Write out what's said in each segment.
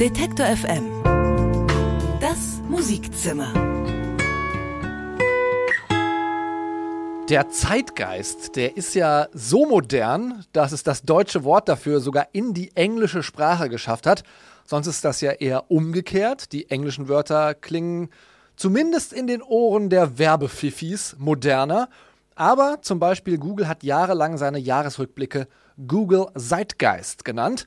Detektor FM. Das Musikzimmer. Der Zeitgeist, der ist ja so modern, dass es das deutsche Wort dafür sogar in die englische Sprache geschafft hat. Sonst ist das ja eher umgekehrt. Die englischen Wörter klingen zumindest in den Ohren der Werbefifis moderner. Aber zum Beispiel Google hat jahrelang seine Jahresrückblicke Google Zeitgeist genannt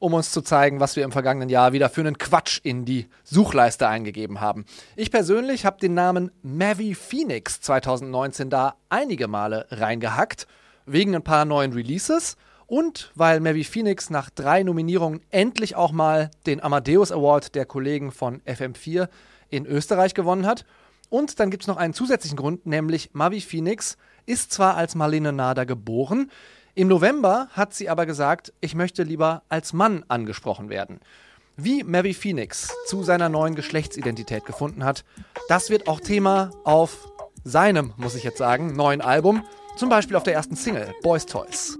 um uns zu zeigen, was wir im vergangenen Jahr wieder für einen Quatsch in die Suchleiste eingegeben haben. Ich persönlich habe den Namen Mavi Phoenix 2019 da einige Male reingehackt, wegen ein paar neuen Releases und weil Mavi Phoenix nach drei Nominierungen endlich auch mal den Amadeus Award der Kollegen von FM4 in Österreich gewonnen hat. Und dann gibt es noch einen zusätzlichen Grund, nämlich Mavi Phoenix ist zwar als Marlene Nader geboren, im November hat sie aber gesagt, ich möchte lieber als Mann angesprochen werden. Wie Mary Phoenix zu seiner neuen Geschlechtsidentität gefunden hat, das wird auch Thema auf seinem, muss ich jetzt sagen, neuen Album, zum Beispiel auf der ersten Single, Boys Toys.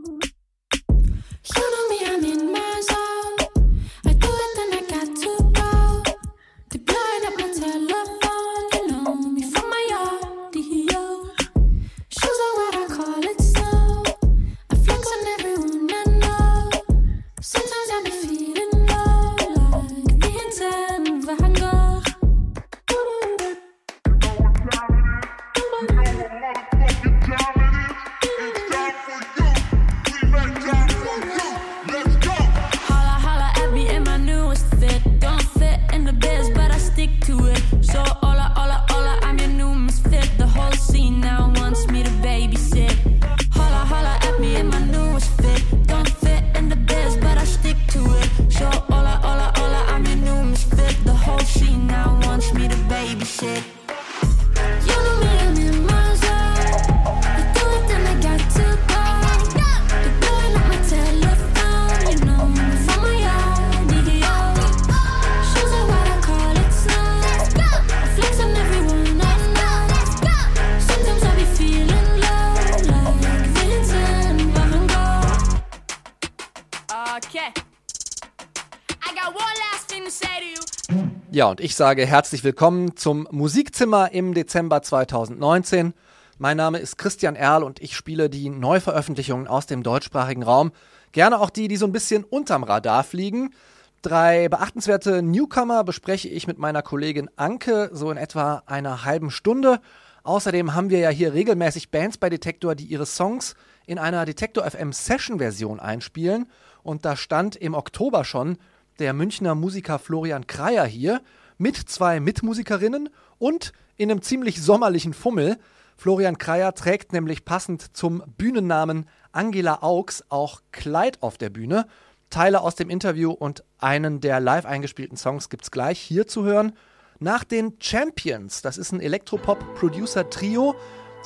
Ja, und ich sage herzlich willkommen zum Musikzimmer im Dezember 2019. Mein Name ist Christian Erl und ich spiele die Neuveröffentlichungen aus dem deutschsprachigen Raum. Gerne auch die, die so ein bisschen unterm Radar fliegen. Drei beachtenswerte Newcomer bespreche ich mit meiner Kollegin Anke so in etwa einer halben Stunde. Außerdem haben wir ja hier regelmäßig Bands bei Detektor, die ihre Songs in einer Detektor FM Session Version einspielen. Und da stand im Oktober schon der Münchner Musiker Florian Kreier hier mit zwei Mitmusikerinnen und in einem ziemlich sommerlichen Fummel. Florian Kreier trägt nämlich passend zum Bühnennamen Angela Augs auch Kleid auf der Bühne. Teile aus dem Interview und einen der live eingespielten Songs gibt's gleich hier zu hören. Nach den Champions, das ist ein Elektropop-Producer-Trio.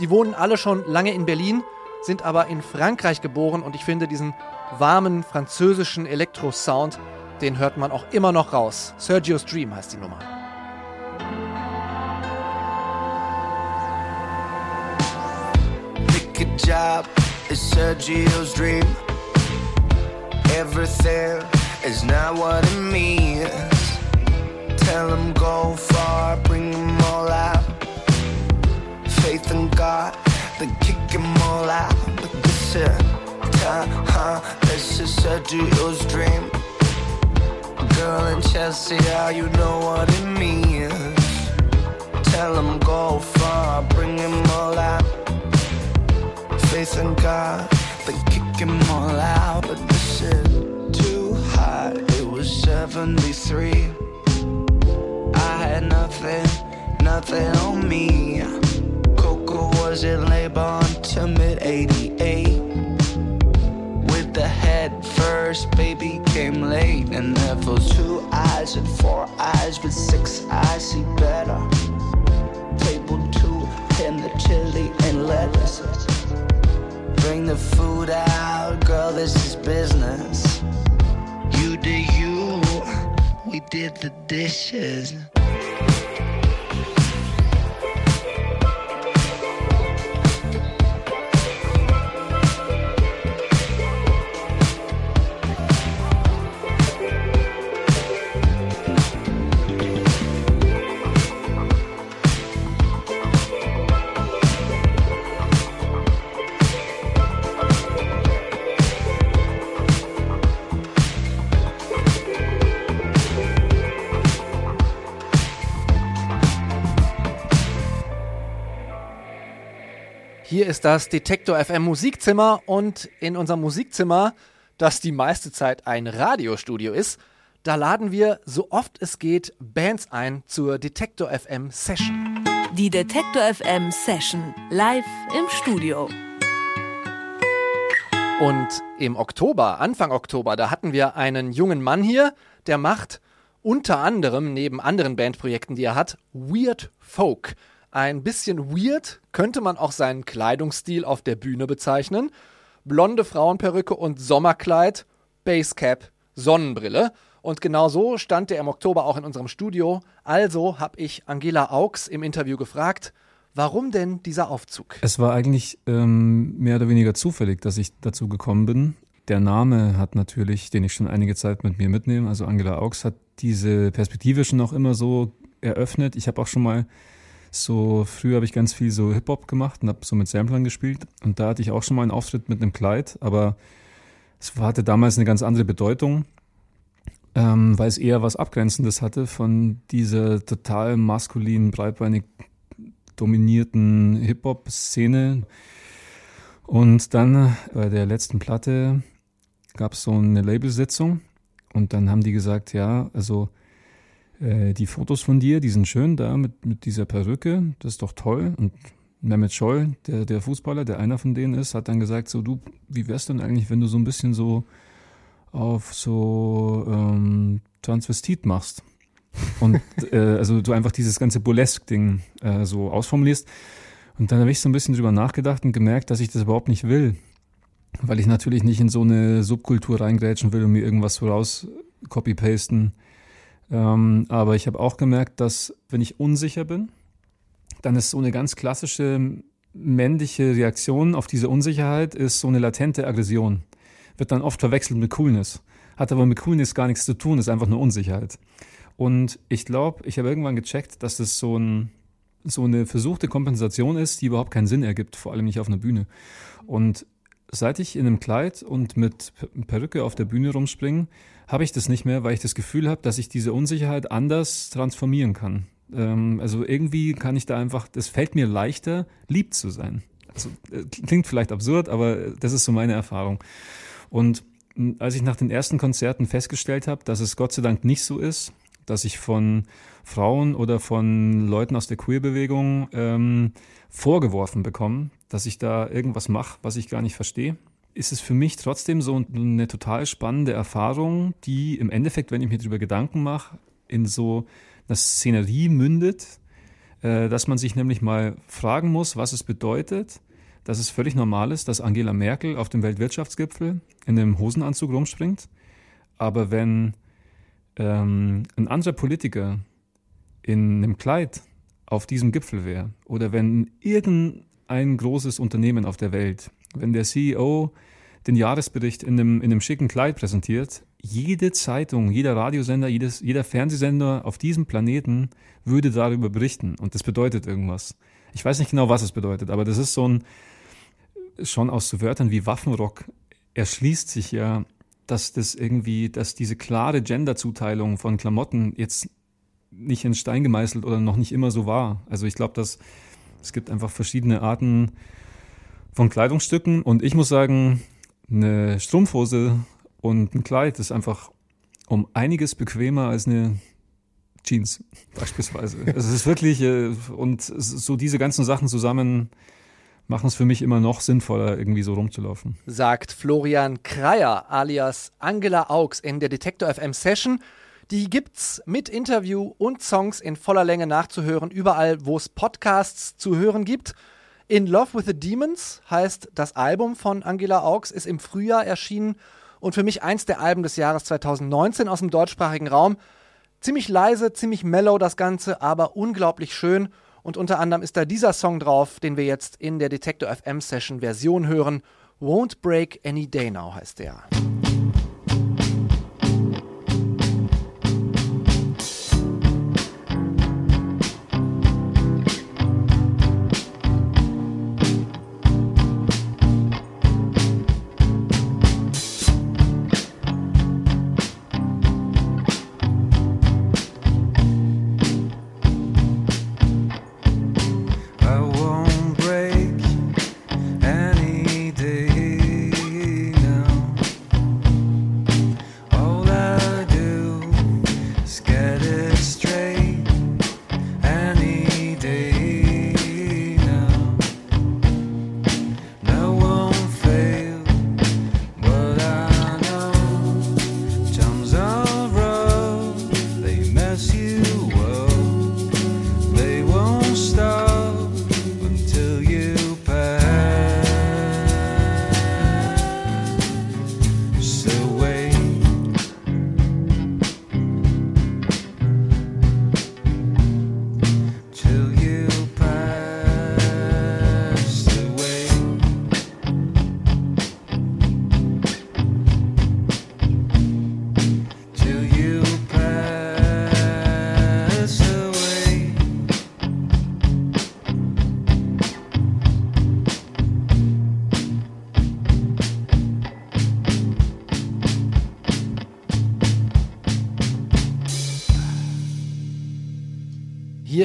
Die wohnen alle schon lange in Berlin, sind aber in Frankreich geboren und ich finde diesen warmen französischen Elektro-Sound den hört man auch immer noch raus. Sergio's Dream heißt die Nummer. Pick a job is Sergio's dream. Everything is not what it means. Tell him go far, bring them all out. Faith in God, then kick them all out. But this is, uh, this is Sergio's dream girl in Chelsea, how you know what it means. Tell him go far, bring him all out. Faith in God, then kick him all out. But this is too hot, it was 73. I had nothing, nothing on me. Coco was in labor until mid 88 the head first, baby came late. And never two eyes and four eyes, with six eyes see better. Table two, and the chili and lettuce. Bring the food out, girl, this is business. You did you, we did the dishes. Hier ist das Detektor FM Musikzimmer und in unserem Musikzimmer, das die meiste Zeit ein Radiostudio ist, da laden wir so oft es geht Bands ein zur Detektor FM Session. Die Detektor FM Session live im Studio. Und im Oktober, Anfang Oktober, da hatten wir einen jungen Mann hier, der macht unter anderem neben anderen Bandprojekten, die er hat, Weird Folk. Ein bisschen weird könnte man auch seinen Kleidungsstil auf der Bühne bezeichnen. Blonde Frauenperücke und Sommerkleid, Basecap, Sonnenbrille. Und genau so stand er im Oktober auch in unserem Studio. Also habe ich Angela Augs im Interview gefragt, warum denn dieser Aufzug? Es war eigentlich ähm, mehr oder weniger zufällig, dass ich dazu gekommen bin. Der Name hat natürlich, den ich schon einige Zeit mit mir mitnehme, also Angela Augs hat diese Perspektive schon noch immer so eröffnet. Ich habe auch schon mal so, früher habe ich ganz viel so Hip-Hop gemacht und habe so mit Samplern gespielt. Und da hatte ich auch schon mal einen Auftritt mit einem Kleid, aber es hatte damals eine ganz andere Bedeutung, ähm, weil es eher was Abgrenzendes hatte von dieser total maskulinen, breitbeinig dominierten Hip-Hop-Szene. Und dann bei der letzten Platte gab es so eine Labelsitzung und dann haben die gesagt, ja, also äh, die Fotos von dir, die sind schön da mit, mit dieser Perücke, das ist doch toll. Und Mehmet Scholl, der, der Fußballer, der einer von denen ist, hat dann gesagt, so du, wie wär's denn eigentlich, wenn du so ein bisschen so auf so ähm, Transvestit machst? Und äh, also du einfach dieses ganze Burlesque-Ding äh, so ausformulierst. Und dann habe ich so ein bisschen drüber nachgedacht und gemerkt, dass ich das überhaupt nicht will weil ich natürlich nicht in so eine Subkultur reingrätschen will und mir irgendwas voraus copy-pasten. Ähm, aber ich habe auch gemerkt, dass wenn ich unsicher bin, dann ist so eine ganz klassische männliche Reaktion auf diese Unsicherheit ist so eine latente Aggression. Wird dann oft verwechselt mit Coolness. Hat aber mit Coolness gar nichts zu tun, ist einfach nur Unsicherheit. Und ich glaube, ich habe irgendwann gecheckt, dass das so, ein, so eine versuchte Kompensation ist, die überhaupt keinen Sinn ergibt, vor allem nicht auf einer Bühne. Und Seit ich in einem Kleid und mit Perücke auf der Bühne rumspringe, habe ich das nicht mehr, weil ich das Gefühl habe, dass ich diese Unsicherheit anders transformieren kann. Ähm, also irgendwie kann ich da einfach, das fällt mir leichter, lieb zu sein. Also, äh, klingt vielleicht absurd, aber das ist so meine Erfahrung. Und als ich nach den ersten Konzerten festgestellt habe, dass es Gott sei Dank nicht so ist, dass ich von Frauen oder von Leuten aus der Queerbewegung ähm, vorgeworfen bekomme, dass ich da irgendwas mache, was ich gar nicht verstehe, ist es für mich trotzdem so eine total spannende Erfahrung, die im Endeffekt, wenn ich mir darüber Gedanken mache, in so eine Szenerie mündet, äh, dass man sich nämlich mal fragen muss, was es bedeutet, dass es völlig normal ist, dass Angela Merkel auf dem Weltwirtschaftsgipfel in einem Hosenanzug rumspringt. Aber wenn ähm, ein anderer Politiker in einem Kleid auf diesem Gipfel wäre oder wenn irgendein großes Unternehmen auf der Welt, wenn der CEO den Jahresbericht in einem, in einem schicken Kleid präsentiert, jede Zeitung, jeder Radiosender, jedes, jeder Fernsehsender auf diesem Planeten würde darüber berichten. Und das bedeutet irgendwas. Ich weiß nicht genau, was es bedeutet, aber das ist so ein, schon aus so Wörtern wie Waffenrock erschließt sich ja dass das irgendwie, dass diese klare Gender-Zuteilung von Klamotten jetzt nicht in Stein gemeißelt oder noch nicht immer so war. Also ich glaube, dass es gibt einfach verschiedene Arten von Kleidungsstücken und ich muss sagen, eine Strumpfhose und ein Kleid ist einfach um einiges bequemer als eine Jeans beispielsweise. Es ist wirklich äh, und so diese ganzen Sachen zusammen machen es für mich immer noch sinnvoller, irgendwie so rumzulaufen. Sagt Florian Kreier alias Angela Augs in der Detektor FM Session. Die gibt's mit Interview und Songs in voller Länge nachzuhören, überall, wo es Podcasts zu hören gibt. In Love with the Demons heißt das Album von Angela Augs, ist im Frühjahr erschienen und für mich eins der Alben des Jahres 2019 aus dem deutschsprachigen Raum. Ziemlich leise, ziemlich mellow das Ganze, aber unglaublich schön und unter anderem ist da dieser Song drauf, den wir jetzt in der Detector FM Session Version hören. Won't Break Any Day Now heißt der. regret it.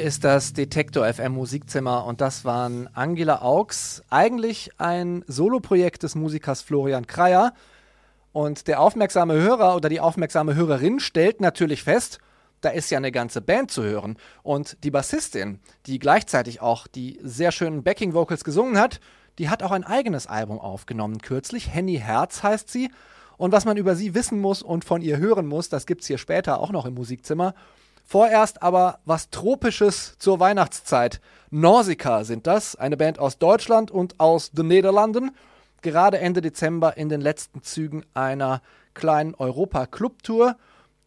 Ist das Detektor FM Musikzimmer und das waren Angela Augs, eigentlich ein Soloprojekt des Musikers Florian Kreier. Und der aufmerksame Hörer oder die aufmerksame Hörerin stellt natürlich fest, da ist ja eine ganze Band zu hören. Und die Bassistin, die gleichzeitig auch die sehr schönen Backing Vocals gesungen hat, die hat auch ein eigenes Album aufgenommen kürzlich. Henny Herz heißt sie. Und was man über sie wissen muss und von ihr hören muss, das gibt es hier später auch noch im Musikzimmer. Vorerst aber was Tropisches zur Weihnachtszeit. Nausicaa sind das, eine Band aus Deutschland und aus den Niederlanden. Gerade Ende Dezember in den letzten Zügen einer kleinen Europa-Club-Tour.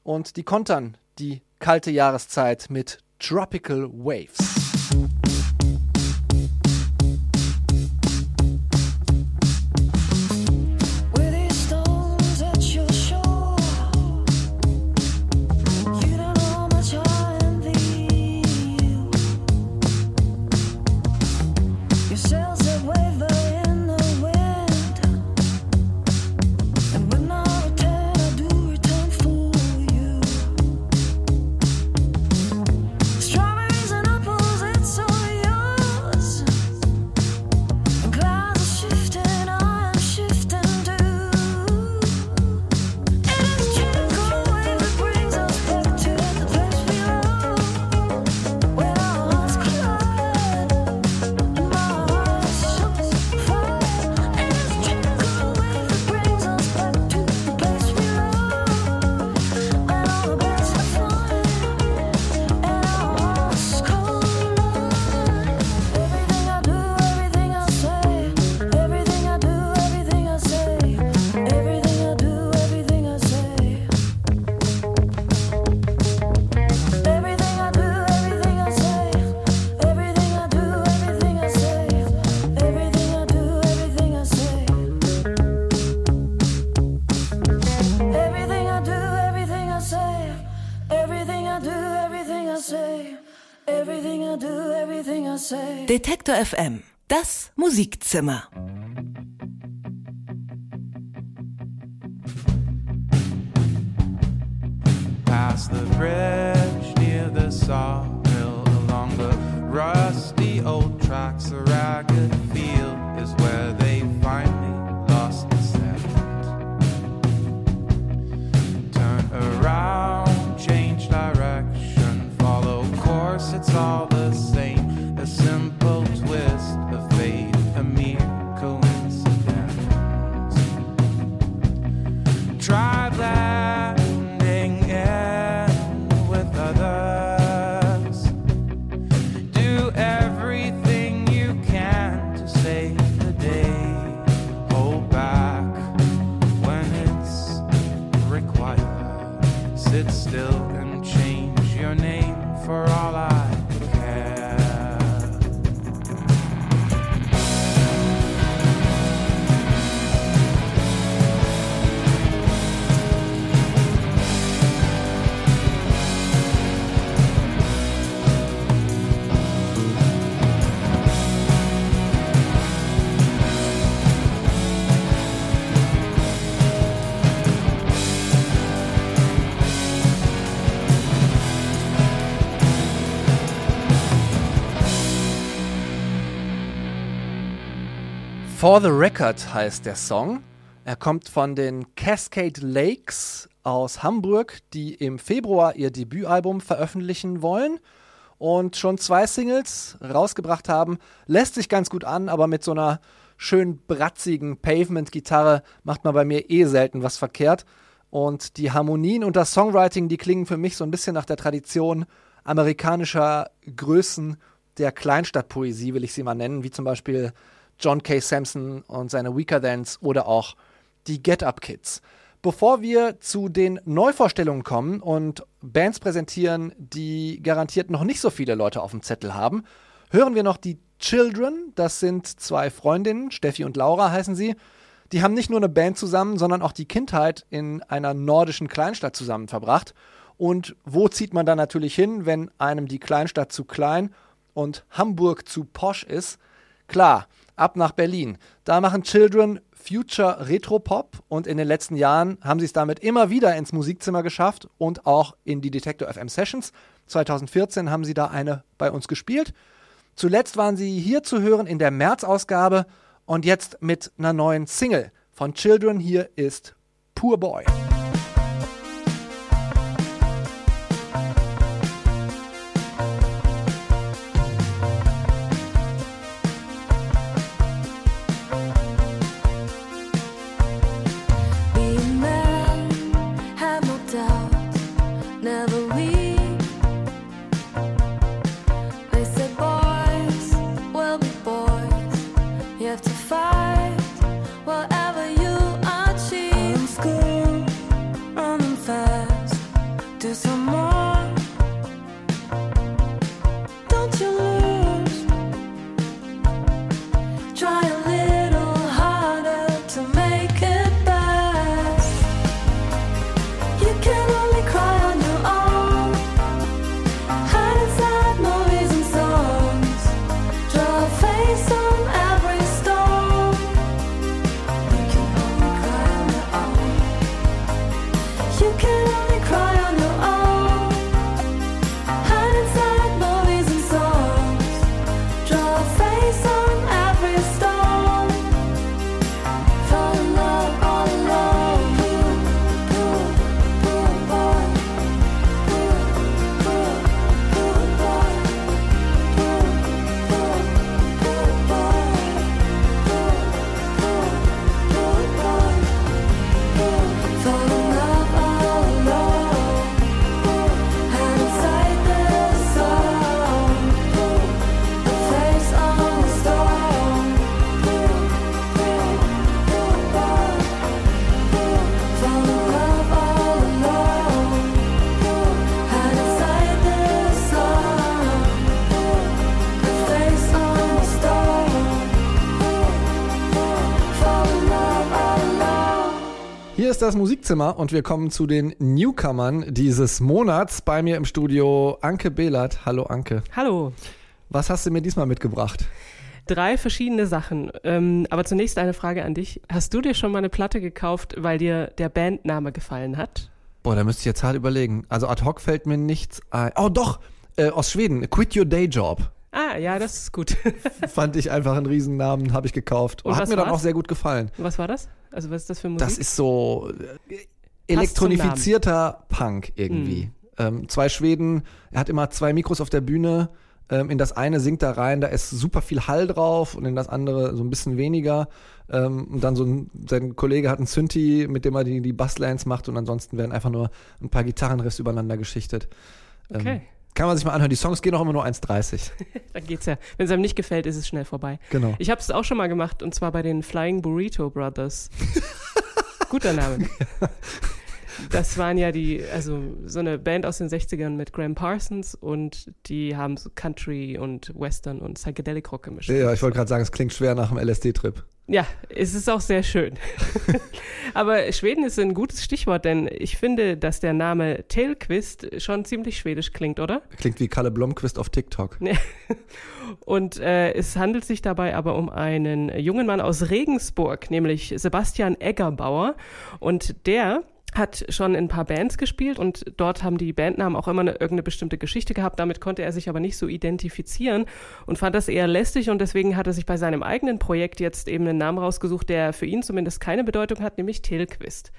Und die kontern die kalte Jahreszeit mit Tropical Waves. Detektor FM, das Musikzimmer. For the Record heißt der Song. Er kommt von den Cascade Lakes aus Hamburg, die im Februar ihr Debütalbum veröffentlichen wollen und schon zwei Singles rausgebracht haben. Lässt sich ganz gut an, aber mit so einer schön bratzigen Pavement-Gitarre macht man bei mir eh selten was verkehrt. Und die Harmonien und das Songwriting, die klingen für mich so ein bisschen nach der Tradition amerikanischer Größen der Kleinstadtpoesie, will ich sie mal nennen, wie zum Beispiel John K. Sampson und seine Weaker Thans oder auch die Get Up Kids. Bevor wir zu den Neuvorstellungen kommen und Bands präsentieren, die garantiert noch nicht so viele Leute auf dem Zettel haben, hören wir noch die Children. Das sind zwei Freundinnen, Steffi und Laura heißen sie. Die haben nicht nur eine Band zusammen, sondern auch die Kindheit in einer nordischen Kleinstadt zusammen verbracht. Und wo zieht man dann natürlich hin, wenn einem die Kleinstadt zu klein und Hamburg zu posch ist? Klar, ab nach Berlin. Da machen Children Future Retro Pop und in den letzten Jahren haben sie es damit immer wieder ins Musikzimmer geschafft und auch in die Detector FM Sessions. 2014 haben sie da eine bei uns gespielt. Zuletzt waren sie hier zu hören in der März-Ausgabe und jetzt mit einer neuen Single von Children. Hier ist Poor Boy. fire. Das Musikzimmer und wir kommen zu den Newcomern dieses Monats. Bei mir im Studio Anke Behlert. Hallo Anke. Hallo. Was hast du mir diesmal mitgebracht? Drei verschiedene Sachen. Ähm, aber zunächst eine Frage an dich. Hast du dir schon mal eine Platte gekauft, weil dir der Bandname gefallen hat? Boah, da müsste ich jetzt hart überlegen. Also ad hoc fällt mir nichts ein. Oh doch, äh, aus Schweden. Quit Your Day Job. Ah, ja, das ist gut. Fand ich einfach einen Riesennamen, habe ich gekauft. Und Hat mir dann war's? auch sehr gut gefallen. Was war das? Also was ist das für Musik? Das ist so äh, elektronifizierter Punk irgendwie. Ähm, zwei Schweden, er hat immer zwei Mikros auf der Bühne. Ähm, in das eine singt er rein, da ist super viel Hall drauf und in das andere so ein bisschen weniger. Ähm, und dann so ein, sein Kollege hat einen Synthi, mit dem er die, die Basslines macht und ansonsten werden einfach nur ein paar Gitarrenriffs übereinander geschichtet. Ähm, Okay. Kann man sich mal anhören. Die Songs gehen auch immer nur 1,30. Dann geht's ja. Wenn es einem nicht gefällt, ist es schnell vorbei. Genau. Ich habe es auch schon mal gemacht und zwar bei den Flying Burrito Brothers. Guter Name. Das waren ja die, also so eine Band aus den 60ern mit Graham Parsons und die haben so Country und Western und Psychedelic Rock gemischt. Ja, ich wollte gerade sagen, es klingt schwer nach einem LSD-Trip. Ja, es ist auch sehr schön. Aber Schweden ist ein gutes Stichwort, denn ich finde, dass der Name Tailquist schon ziemlich schwedisch klingt, oder? Klingt wie Kalle Blomqvist auf TikTok. Und äh, es handelt sich dabei aber um einen jungen Mann aus Regensburg, nämlich Sebastian Eggerbauer. Und der hat schon in ein paar Bands gespielt und dort haben die Bandnamen auch immer eine, irgendeine bestimmte Geschichte gehabt. Damit konnte er sich aber nicht so identifizieren und fand das eher lästig und deswegen hat er sich bei seinem eigenen Projekt jetzt eben einen Namen rausgesucht, der für ihn zumindest keine Bedeutung hat, nämlich Telquist.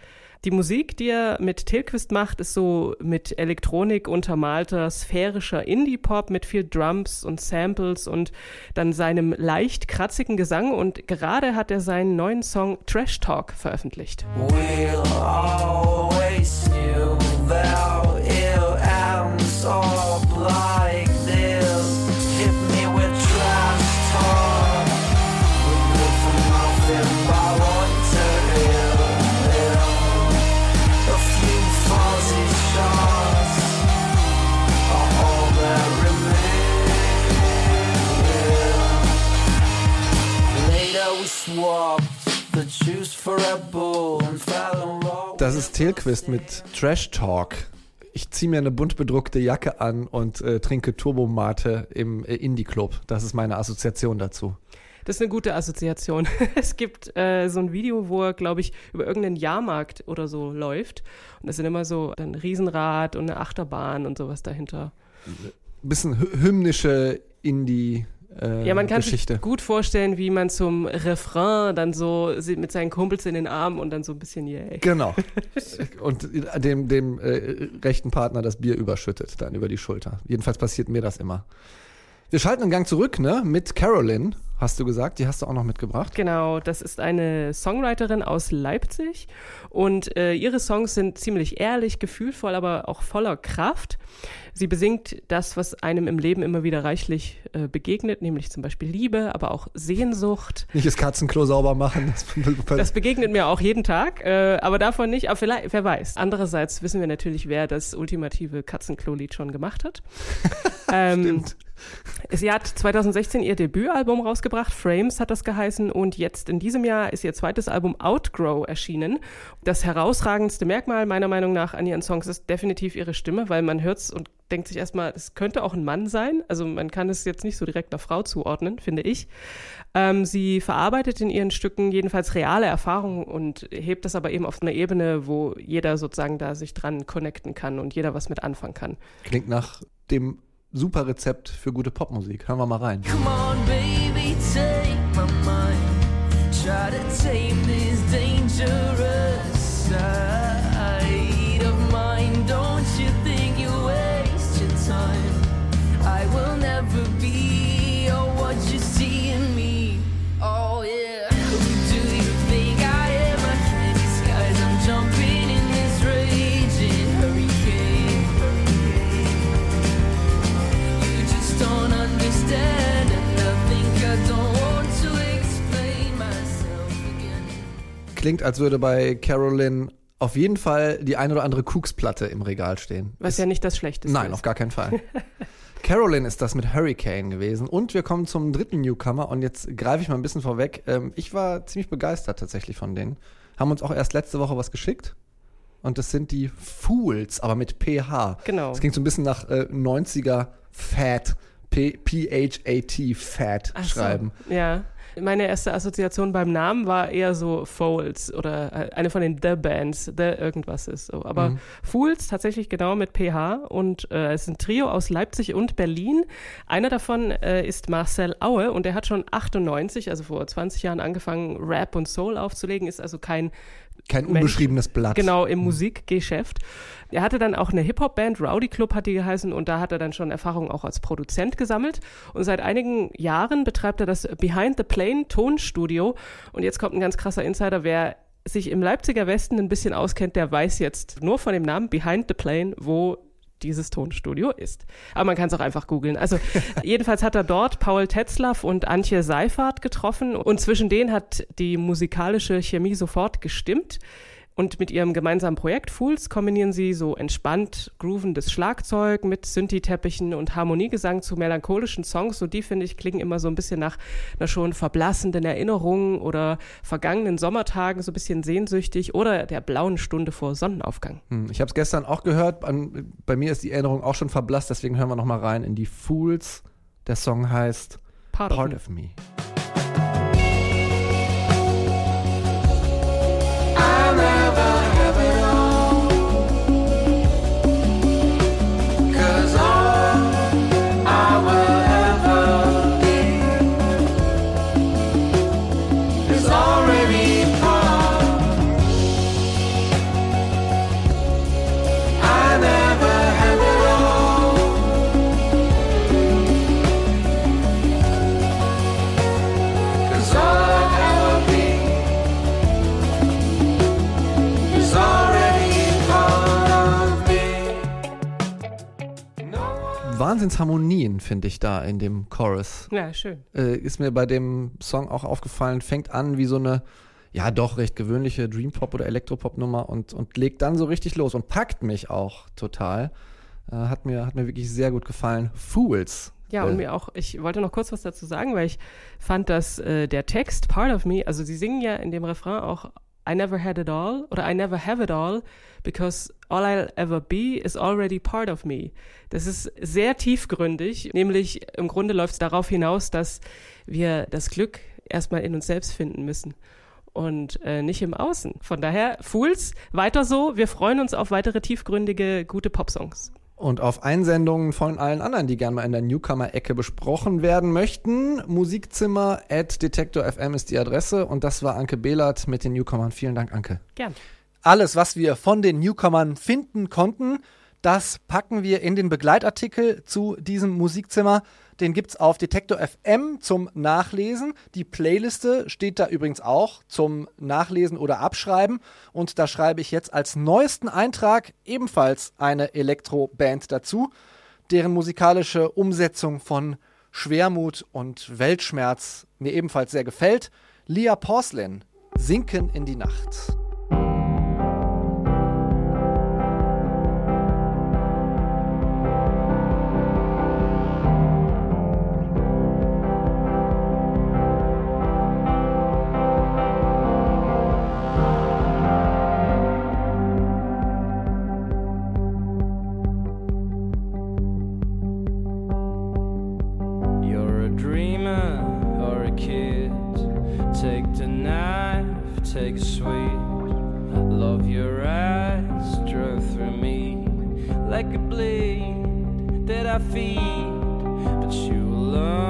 Die Musik, die er mit Tilquist macht, ist so mit Elektronik untermalter, sphärischer Indie-Pop mit viel Drums und Samples und dann seinem leicht kratzigen Gesang und gerade hat er seinen neuen Song Trash Talk veröffentlicht. We'll Das ist Telquist mit Trash Talk. Ich ziehe mir eine bunt bedruckte Jacke an und äh, trinke Turbomate im äh, Indie-Club. Das ist meine Assoziation dazu. Das ist eine gute Assoziation. Es gibt äh, so ein Video, wo er, glaube ich, über irgendeinen Jahrmarkt oder so läuft. Und das sind immer so ein Riesenrad und eine Achterbahn und sowas dahinter. Bisschen hy- hymnische Indie äh, Ja, man kann Geschichte. sich gut vorstellen, wie man zum Refrain dann so mit seinen Kumpels in den Armen und dann so ein bisschen yay. Genau. Und dem, dem äh, rechten Partner das Bier überschüttet, dann über die Schulter. Jedenfalls passiert mir das immer. Wir schalten einen Gang zurück, ne? Mit Carolyn, hast du gesagt. Die hast du auch noch mitgebracht. Genau, das ist eine Songwriterin aus Leipzig und äh, ihre Songs sind ziemlich ehrlich, gefühlvoll, aber auch voller Kraft. Sie besingt das, was einem im Leben immer wieder reichlich äh, begegnet, nämlich zum Beispiel Liebe, aber auch Sehnsucht. Nicht das Katzenklo sauber machen. Das, Das begegnet mir auch jeden Tag, äh, aber davon nicht, aber vielleicht, wer weiß. Andererseits wissen wir natürlich, wer das ultimative Katzenklo-Lied schon gemacht hat. ähm, Sie hat 2016 ihr Debütalbum rausgebracht, Frames hat das geheißen, und jetzt in diesem Jahr ist ihr zweites Album Outgrow erschienen. Das herausragendste Merkmal meiner Meinung nach an ihren Songs ist definitiv ihre Stimme, weil man hört's und denkt sich erstmal, es könnte auch ein Mann sein. Also man kann es jetzt nicht so direkt einer Frau zuordnen, finde ich. Ähm, sie verarbeitet in ihren Stücken jedenfalls reale Erfahrungen und hebt das aber eben auf einer Ebene, wo jeder sozusagen da sich dran connecten kann und jeder was mit anfangen kann. klingt nach dem super Rezept für gute Popmusik. Hören wir mal rein. Come on, baby, take my mind. Try to tame this dangerous side Klingt, als würde bei Carolyn auf jeden Fall die ein oder andere Cooks-Platte im Regal stehen. Was Ist- ja nicht das Schlechteste Nein, ist. auf gar keinen Fall. Carolyn ist das mit Hurricane gewesen. Und wir kommen zum dritten Newcomer. Und jetzt greife ich mal ein bisschen vorweg. Ähm, ich war ziemlich begeistert tatsächlich von denen. Haben uns auch erst letzte Woche was geschickt. Und das sind die Fools, aber mit PH. Genau. Das klingt so ein bisschen nach äh, 90er Fat. P-H-A-T, Fat Ach so, schreiben. Ja. Meine erste Assoziation beim Namen war eher so Folds oder äh, eine von den The Bands, The irgendwas ist so. Aber Mhm. Fools tatsächlich genau mit PH und äh, es ist ein Trio aus Leipzig und Berlin. Einer davon äh, ist Marcel Aue und der hat schon 98, also vor 20 Jahren angefangen, Rap und Soul aufzulegen, ist also kein Kein Mensch. unbeschriebenes Blatt. Genau, im Musikgeschäft. Er hatte dann auch eine Hip-Hop-Band, Rowdy Club hat die geheißen, und da hat er dann schon Erfahrung auch als Produzent gesammelt. Und seit einigen Jahren betreibt er das Behind the Plane Tonstudio. Und jetzt kommt ein ganz krasser Insider, wer sich im Leipziger Westen ein bisschen auskennt, der weiß jetzt nur von dem Namen Behind the Plane, wo dieses Tonstudio ist. Aber man kann es auch einfach googeln. Also jedenfalls hat er dort Paul Tetzlaff und Antje Seifert getroffen und zwischen denen hat die musikalische Chemie sofort gestimmt. Und mit ihrem gemeinsamen Projekt Fools kombinieren sie so entspannt groovendes Schlagzeug mit Synthi-Teppichen und Harmoniegesang zu melancholischen Songs. Und die, finde ich, klingen immer so ein bisschen nach einer schon verblassenden Erinnerung oder vergangenen Sommertagen, so ein bisschen sehnsüchtig oder der blauen Stunde vor Sonnenaufgang. Hm, Ich habe es gestern auch gehört. An, bei mir ist die Erinnerung auch schon verblasst. Deswegen hören wir noch mal rein in die Fools. Der Song heißt Part of Part Me. of Me. Wahnsinnsharmonien finde ich da in dem Chorus. Ja, schön. Äh, ist mir bei dem Song auch aufgefallen. Fängt an wie so eine, ja doch recht gewöhnliche Dream Pop oder Elektropop Nummer und, und legt dann so richtig los und packt mich auch total. Äh, hat, mir, hat mir wirklich sehr gut gefallen. Fools. Ja, Äh, und mir auch, ich wollte noch kurz was dazu sagen, weil ich fand, dass äh, der Text, Part of Me, also sie singen ja in dem Refrain auch I never had it all oder I never have it all because all I'll ever be is already part of me. Das ist sehr tiefgründig, nämlich im Grunde läuft es darauf hinaus, dass wir das Glück erstmal in uns selbst finden müssen und äh, nicht im Außen. Von daher, Fools, weiter so. Wir freuen uns auf weitere tiefgründige, gute Popsongs. Und auf Einsendungen von allen anderen, die gerne mal in der Newcomer-Ecke besprochen werden möchten. Musikzimmer at Detektor FM ist die Adresse. Und das war Anke Behlert mit den Newcomern. Vielen Dank, Anke. Gern. Alles, was wir von den Newcomern finden konnten, das packen wir in den Begleitartikel zu diesem Musikzimmer. Den gibt's auf Detektor FM zum Nachlesen. Die Playliste steht da übrigens auch zum Nachlesen oder Abschreiben. Und da schreibe ich jetzt als neuesten Eintrag ebenfalls eine Elektroband dazu, deren musikalische Umsetzung von Schwermut und Weltschmerz mir ebenfalls sehr gefällt. Lia Porcelain, Sinken in die Nacht. Like a blade that I feed. But you alone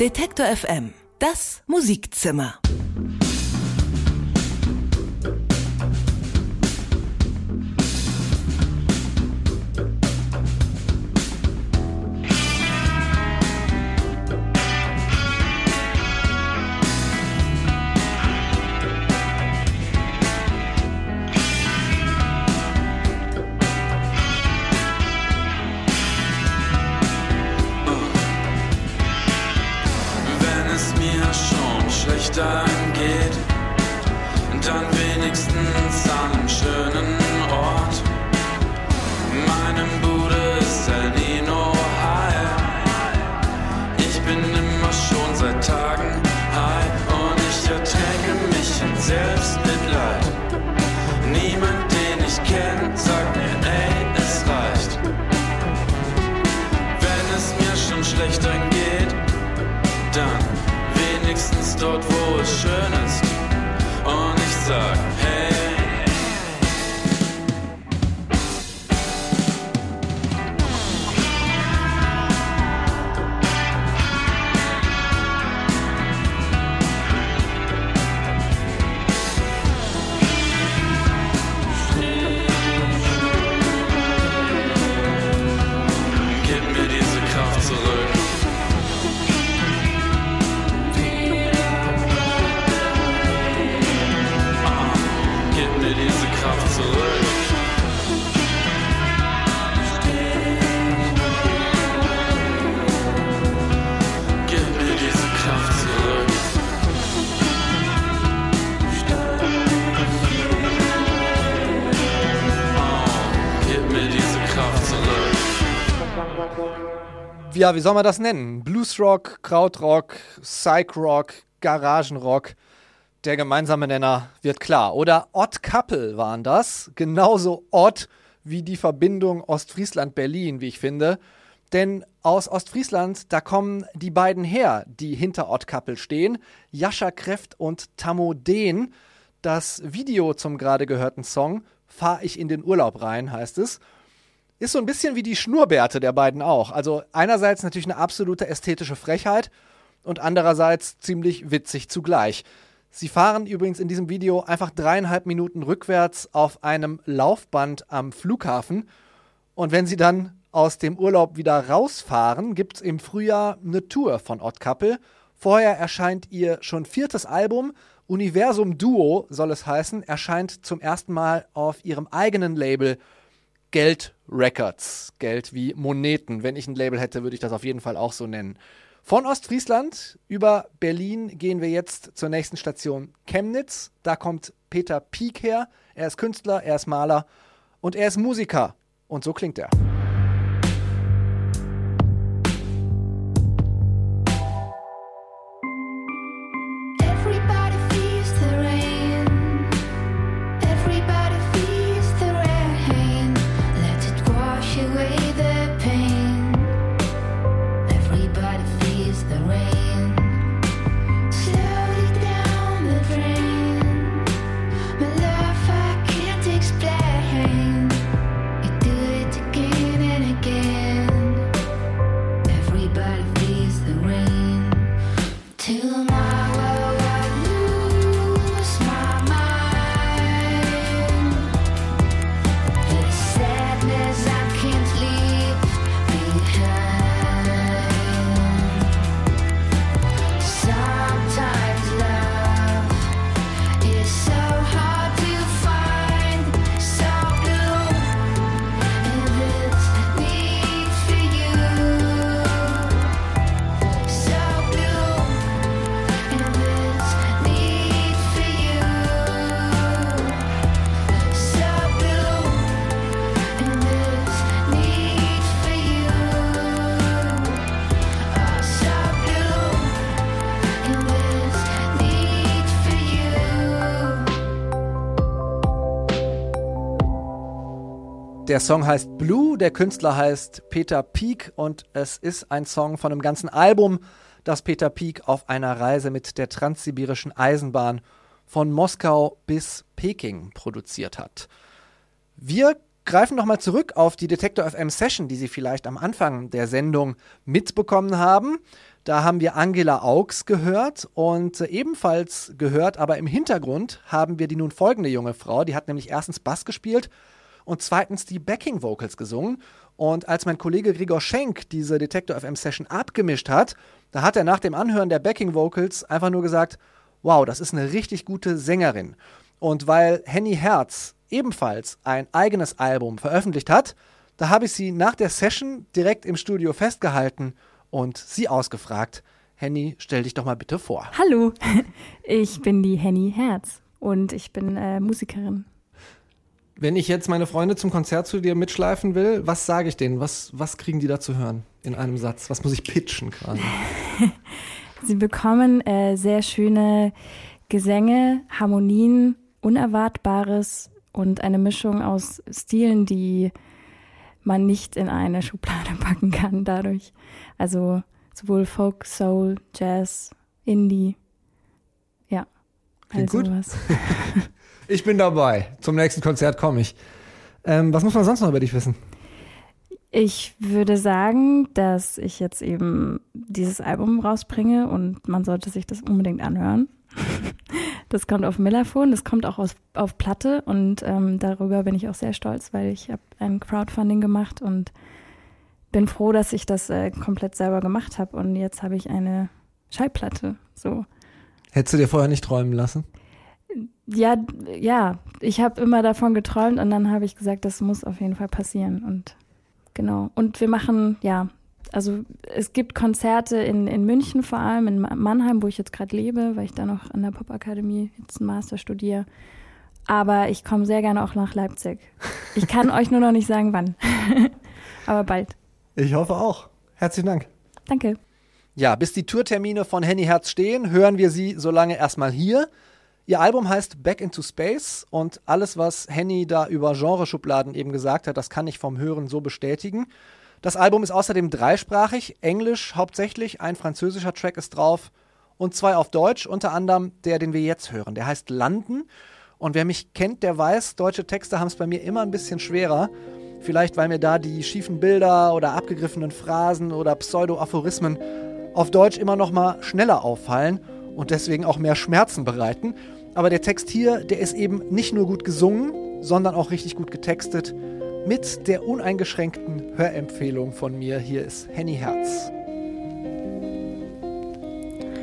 Detektor FM, das Musikzimmer. Ja, wie soll man das nennen? Bluesrock, Krautrock, Psychrock, Garagenrock. Der gemeinsame Nenner wird klar. Oder Odd Couple waren das. Genauso odd wie die Verbindung Ostfriesland-Berlin, wie ich finde. Denn aus Ostfriesland, da kommen die beiden her, die hinter Ottkappel stehen. Jascha Kreft und Tammo Dehn. Das Video zum gerade gehörten Song Fahr ich in den Urlaub rein, heißt es. Ist so ein bisschen wie die Schnurrbärte der beiden auch. Also einerseits natürlich eine absolute ästhetische Frechheit und andererseits ziemlich witzig zugleich. Sie fahren übrigens in diesem Video einfach dreieinhalb Minuten rückwärts auf einem Laufband am Flughafen. Und wenn sie dann aus dem Urlaub wieder rausfahren, gibt es im Frühjahr eine Tour von Ottkappel. Vorher erscheint ihr schon viertes Album. Universum Duo soll es heißen, erscheint zum ersten Mal auf ihrem eigenen Label Geld Records. Geld wie Moneten. Wenn ich ein Label hätte, würde ich das auf jeden Fall auch so nennen. Von Ostfriesland über Berlin gehen wir jetzt zur nächsten Station Chemnitz. Da kommt Peter Pieck her. Er ist Künstler, er ist Maler und er ist Musiker. Und so klingt er. Der Song heißt Blue, der Künstler heißt Peter Pieck und es ist ein Song von einem ganzen Album, das Peter Pieck auf einer Reise mit der transsibirischen Eisenbahn von Moskau bis Peking produziert hat. Wir greifen nochmal zurück auf die Detektor FM Session, die Sie vielleicht am Anfang der Sendung mitbekommen haben. Da haben wir Angela Augs gehört und ebenfalls gehört, aber im Hintergrund haben wir die nun folgende junge Frau, die hat nämlich erstens Bass gespielt und zweitens die Backing Vocals gesungen. Und als mein Kollege Gregor Schenk diese Detektor FM Session abgemischt hat, da hat er nach dem Anhören der Backing Vocals einfach nur gesagt, wow, das ist eine richtig gute Sängerin. Und weil Henny Herz ebenfalls ein eigenes Album veröffentlicht hat, da habe ich sie nach der Session direkt im Studio festgehalten und sie ausgefragt. Henny, stell dich doch mal bitte vor. Hallo, ich bin die Henny Herz und ich bin äh, Musikerin. Wenn ich jetzt meine Freunde zum Konzert zu dir mitschleifen will, was sage ich denen? Was, was kriegen die da zu hören in einem Satz? Was muss ich pitchen quasi? Sie bekommen äh, sehr schöne Gesänge, Harmonien, Unerwartbares und eine Mischung aus Stilen, die man nicht in eine Schublade packen kann dadurch. Also sowohl Folk, Soul, Jazz, Indie. Ja. Klingt also gut. sowas. Ich bin dabei. Zum nächsten Konzert komme ich. Ähm, was muss man sonst noch über dich wissen? Ich würde sagen, dass ich jetzt eben dieses Album rausbringe und man sollte sich das unbedingt anhören. Das kommt auf Millerphone, das kommt auch aus, auf Platte und ähm, darüber bin ich auch sehr stolz, weil ich habe ein Crowdfunding gemacht und bin froh, dass ich das äh, komplett selber gemacht habe und jetzt habe ich eine Schallplatte. So. Hättest du dir vorher nicht träumen lassen? Ja, ja, ich habe immer davon geträumt und dann habe ich gesagt, das muss auf jeden Fall passieren und genau. Und wir machen, ja, also es gibt Konzerte in, in München vor allem, in Ma- Mannheim, wo ich jetzt gerade lebe, weil ich da noch an der Popakademie jetzt einen Master studiere. Aber ich komme sehr gerne auch nach Leipzig. Ich kann euch nur noch nicht sagen, wann. Aber bald. Ich hoffe auch. Herzlichen Dank. Danke. Ja, bis die Tourtermine von Henny Herz stehen, hören wir sie so lange erstmal hier. Ihr Album heißt Back into Space und alles, was Henny da über Genreschubladen eben gesagt hat, das kann ich vom Hören so bestätigen. Das Album ist außerdem dreisprachig, Englisch hauptsächlich, ein französischer Track ist drauf und zwei auf Deutsch, unter anderem der, den wir jetzt hören. Der heißt Landen und wer mich kennt, der weiß, deutsche Texte haben es bei mir immer ein bisschen schwerer. Vielleicht, weil mir da die schiefen Bilder oder abgegriffenen Phrasen oder Pseudo-Aphorismen auf Deutsch immer noch mal schneller auffallen und deswegen auch mehr Schmerzen bereiten. Aber der Text hier, der ist eben nicht nur gut gesungen, sondern auch richtig gut getextet. Mit der uneingeschränkten Hörempfehlung von mir. Hier ist Henny Herz.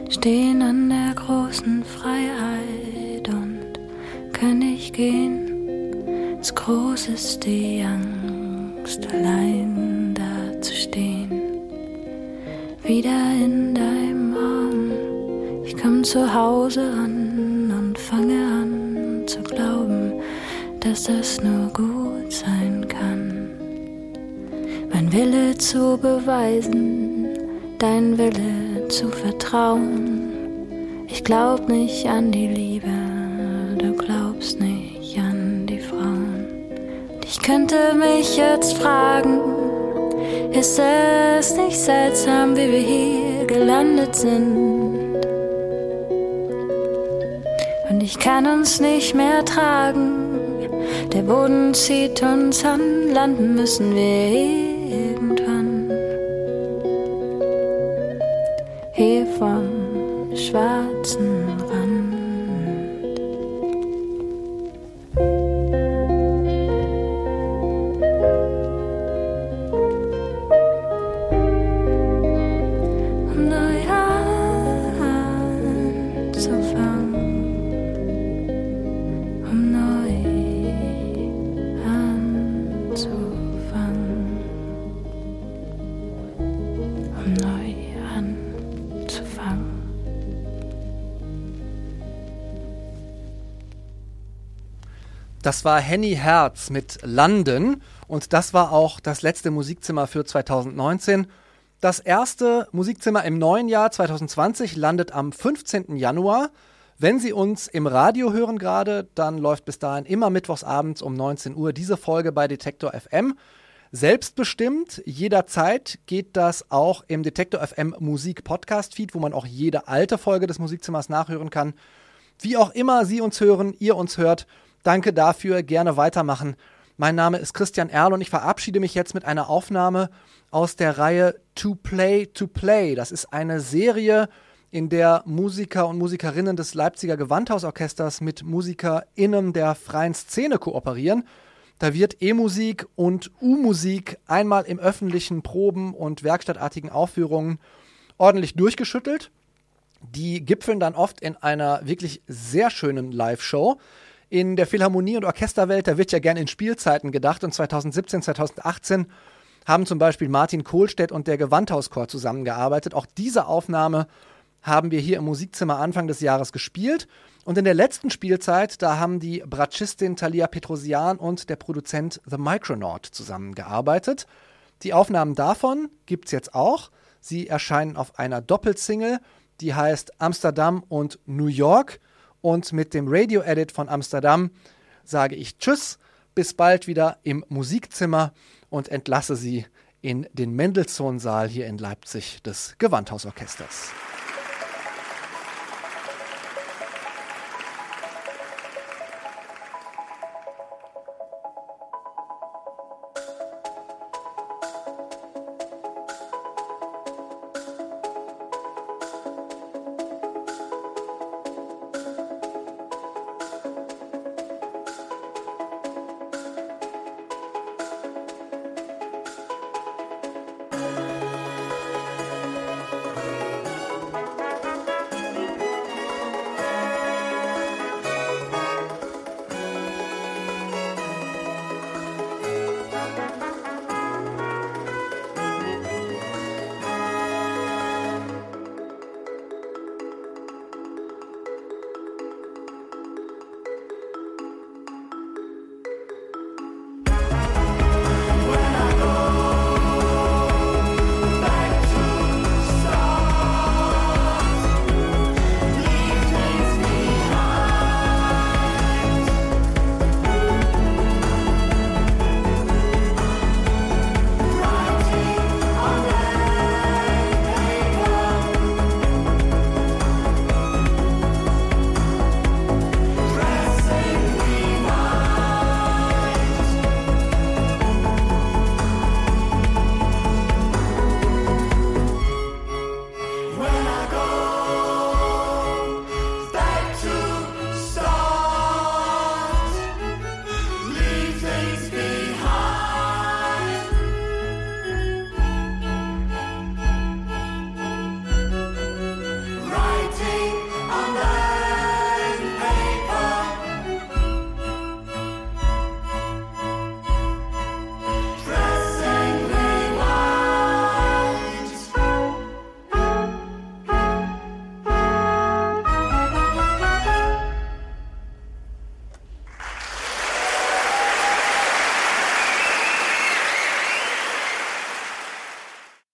Stehen an der großen Freiheit und kann ich gehen. Das groß ist die Angst, allein da zu stehen. Wieder in deinem Arm, ich komm zu Hause an dass das nur gut sein kann. Mein Wille zu beweisen, dein Wille zu vertrauen. Ich glaub nicht an die Liebe, du glaubst nicht an die Frauen. Und ich könnte mich jetzt fragen, ist es nicht seltsam, wie wir hier gelandet sind? Und ich kann uns nicht mehr tragen, der Boden zieht uns an, landen müssen wir irgendwann. Das war Henny Herz mit London und das war auch das letzte Musikzimmer für 2019. Das erste Musikzimmer im neuen Jahr 2020 landet am 15. Januar. Wenn Sie uns im Radio hören gerade, dann läuft bis dahin immer mittwochsabends um 19 Uhr diese Folge bei Detektor FM. Selbstbestimmt, jederzeit geht das auch im Detektor FM Musik Podcast Feed, wo man auch jede alte Folge des Musikzimmers nachhören kann. Wie auch immer Sie uns hören, ihr uns hört, danke dafür, gerne weitermachen. Mein Name ist Christian Erl und ich verabschiede mich jetzt mit einer Aufnahme aus der Reihe To Play to Play. Das ist eine Serie, in der Musiker und Musikerinnen des Leipziger Gewandhausorchesters mit MusikerInnen der freien Szene kooperieren. Da wird E-Musik und U-Musik einmal im öffentlichen Proben und werkstattartigen Aufführungen ordentlich durchgeschüttelt. Die gipfeln dann oft in einer wirklich sehr schönen Live-Show. In der Philharmonie und Orchesterwelt, da wird ja gern in Spielzeiten gedacht und 2017, 2018 haben zum Beispiel Martin Kohlstedt und der Gewandhauschor zusammengearbeitet. Auch diese Aufnahme haben wir hier im Musikzimmer Anfang des Jahres gespielt. Und in der letzten Spielzeit, da haben die Bratschistin Thalia Petrosian und der Produzent The Micronaut zusammengearbeitet. Die Aufnahmen davon gibt es jetzt auch. Sie erscheinen auf einer Doppelsingle, die heißt Amsterdam und New York. Und mit dem Radio-Edit von Amsterdam sage ich Tschüss, bis bald wieder im Musikzimmer und entlasse Sie in den Mendelssohn-Saal hier in Leipzig des Gewandhausorchesters.